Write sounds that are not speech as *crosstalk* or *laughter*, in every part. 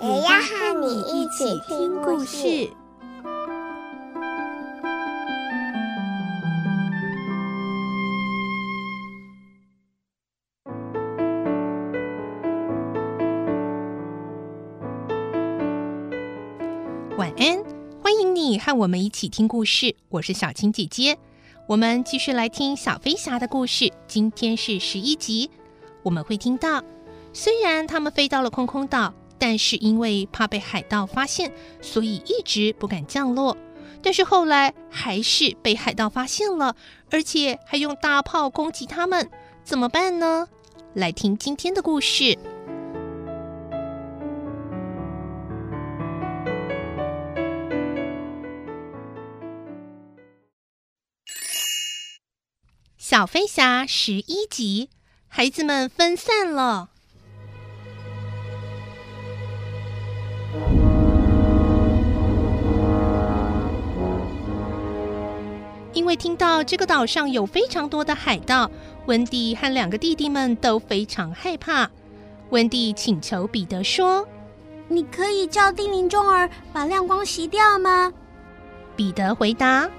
也要和你一起听故事。晚安，欢迎你和我们一起听故事。我是小青姐姐，我们继续来听小飞侠的故事。今天是十一集，我们会听到，虽然他们飞到了空空岛，但是因为怕被海盗发现，所以一直不敢降落。但是后来还是被海盗发现了，而且还用大炮攻击他们，怎么办呢？来听今天的故事。小飞侠十一集，孩子们分散了。因为听到这个岛上有非常多的海盗，温蒂和两个弟弟们都非常害怕。温蒂请求彼得说：“你可以叫叮铃钟儿把亮光熄掉吗？”彼得回答：“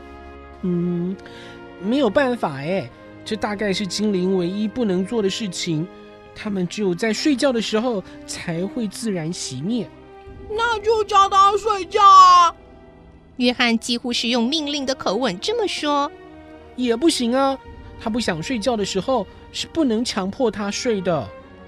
嗯，没有办法哎。”这大概是精灵唯一不能做的事情，他们只有在睡觉的时候才会自然熄灭。那就叫他睡觉啊！约翰几乎是用命令的口吻这么说。也不行啊，他不想睡觉的时候是不能强迫他睡的。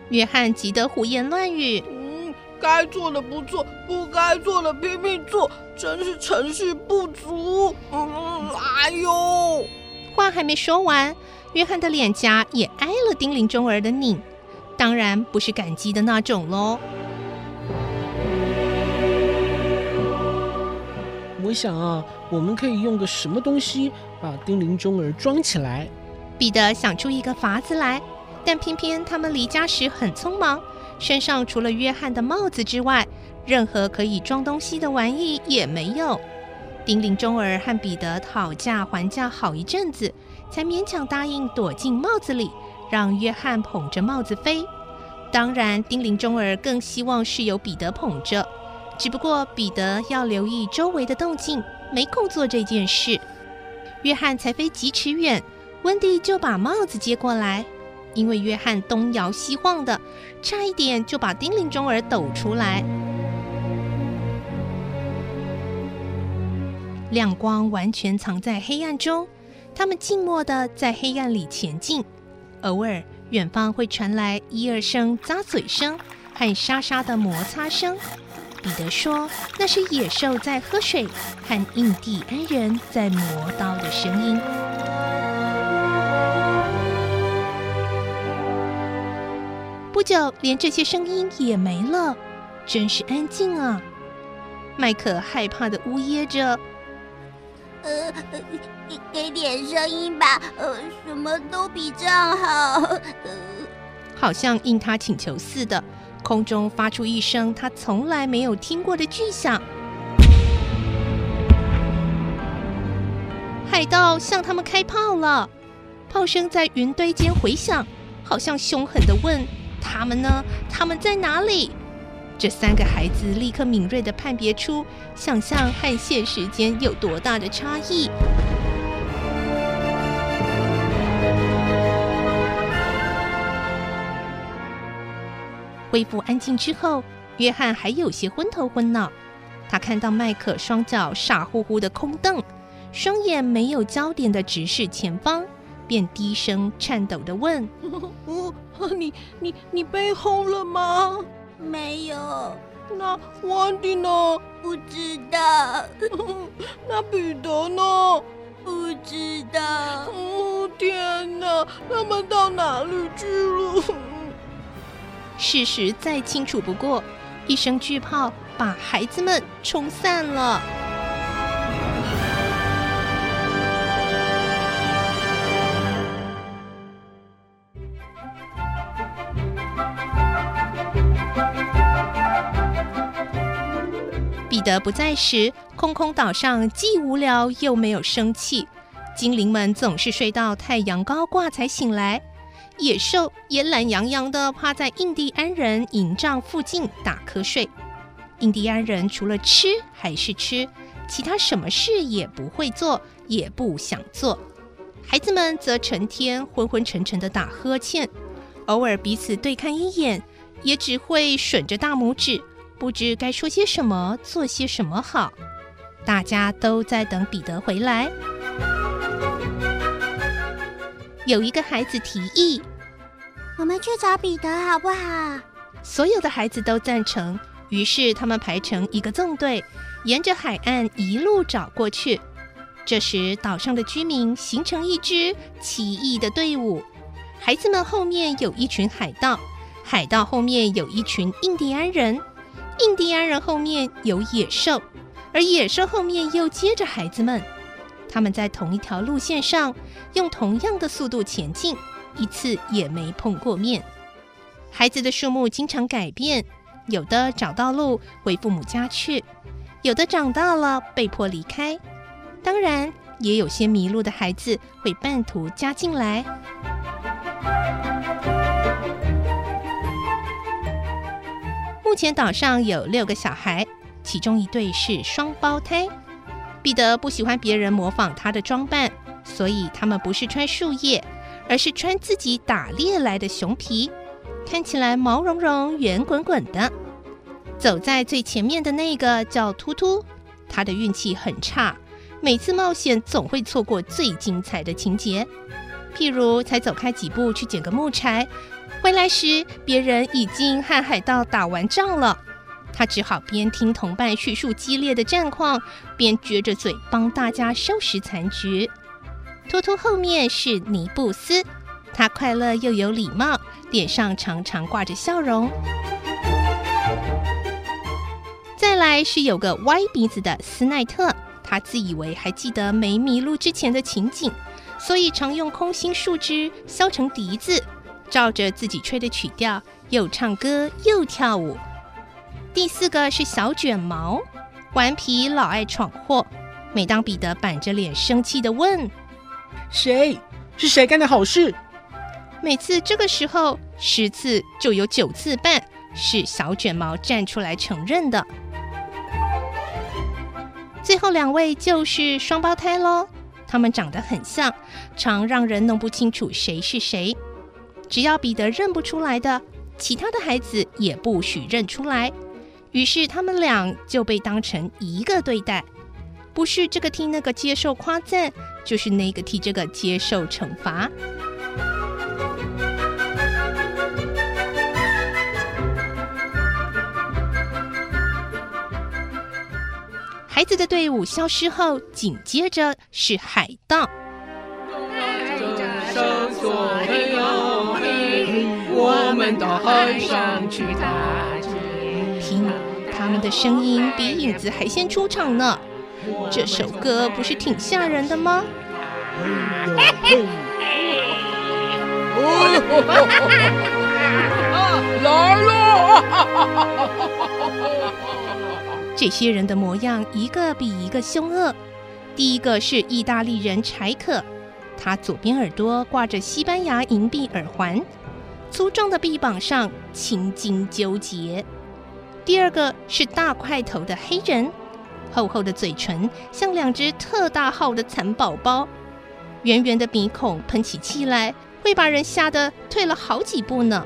约翰急得胡言乱语。嗯，该做的不做，不该做的拼命做，真是成事不足。嗯，哎呦！话还没说完。约翰的脸颊也挨了叮铃钟儿的拧，当然不是感激的那种喽。你想啊，我们可以用个什么东西把叮铃钟儿装起来？彼得想出一个法子来，但偏偏他们离家时很匆忙，身上除了约翰的帽子之外，任何可以装东西的玩意也没有。叮铃钟儿和彼得讨价还价好一阵子。才勉强答应躲进帽子里，让约翰捧着帽子飞。当然，叮铃钟儿更希望是由彼得捧着，只不过彼得要留意周围的动静，没空做这件事。约翰才飞几尺远，温蒂就把帽子接过来，因为约翰东摇西晃的，差一点就把叮铃钟儿抖出来。亮光完全藏在黑暗中。他们静默的在黑暗里前进，偶尔远方会传来一二声咂嘴声和沙沙的摩擦声。彼得说：“那是野兽在喝水和印第安人在磨刀的声音。”不久，连这些声音也没了，真是安静啊！麦克害怕的呜咽着。呃，给给点声音吧，呃，什么都比这样好。呃，好像应他请求似的，空中发出一声他从来没有听过的巨响。海盗向他们开炮了，炮声在云堆间回响，好像凶狠地问：“他们呢？他们在哪里？”这三个孩子立刻敏锐地判别出想象和现实间有多大的差异。恢复安静之后，约翰还有些昏头昏脑。他看到麦克双脚傻乎乎的空瞪，双眼没有焦点的直视前方，便低声颤抖的问：“ *laughs* 哦你你你被轰了吗？”没有，那温蒂呢？不知道。*laughs* 那彼得呢？不知道。哦，天哪，他们到哪里去了？事实再清楚不过，一声巨炮把孩子们冲散了。彼得不在时，空空岛上既无聊又没有生气。精灵们总是睡到太阳高挂才醒来，野兽也懒洋洋地趴在印第安人营帐附近打瞌睡。印第安人除了吃还是吃，其他什么事也不会做，也不想做。孩子们则成天昏昏沉沉地打呵欠，偶尔彼此对看一眼，也只会吮着大拇指。不知该说些什么，做些什么好。大家都在等彼得回来。有一个孩子提议：“我们去找彼得好不好？”所有的孩子都赞成。于是他们排成一个纵队，沿着海岸一路找过去。这时，岛上的居民形成一支奇异的队伍。孩子们后面有一群海盗，海盗后面有一群印第安人。印第安人后面有野兽，而野兽后面又接着孩子们。他们在同一条路线上，用同样的速度前进，一次也没碰过面。孩子的数目经常改变，有的找到路回父母家去，有的长大了被迫离开。当然，也有些迷路的孩子会半途加进来。目前岛上有六个小孩，其中一对是双胞胎。彼得不喜欢别人模仿他的装扮，所以他们不是穿树叶，而是穿自己打猎来的熊皮，看起来毛茸茸、圆滚滚的。走在最前面的那个叫突突，他的运气很差，每次冒险总会错过最精彩的情节，譬如才走开几步去捡个木柴。回来时，别人已经和海盗打完仗了，他只好边听同伴叙述激烈的战况，边撅着嘴帮大家收拾残局。托托后面是尼布斯，他快乐又有礼貌，脸上常常挂着笑容。再来是有个歪鼻子的斯奈特，他自以为还记得没迷路之前的情景，所以常用空心树枝削成笛子。照着自己吹的曲调，又唱歌又跳舞。第四个是小卷毛，顽皮老爱闯祸。每当彼得板着脸生气地问：“谁？是谁干的好事？”每次这个时候，十次就有九次半是小卷毛站出来承认的。最后两位就是双胞胎喽，他们长得很像，常让人弄不清楚谁是谁。只要彼得认不出来的，其他的孩子也不许认出来。于是他们俩就被当成一个对待，不是这个替那个接受夸赞，就是那个替这个接受惩罚。孩子的队伍消失后，紧接着是海盗。我们到海上去探险，听，他们的声音比影子还先出场呢。这首歌不是挺吓人的吗？来了！这些人的模样一个比一个凶恶。第一个是意大利人柴可，他左边耳朵挂着西班牙银币耳环。粗壮的臂膀上青筋纠结。第二个是大块头的黑人，厚厚的嘴唇像两只特大号的蚕宝宝，圆圆的鼻孔喷起气来，会把人吓得退了好几步呢。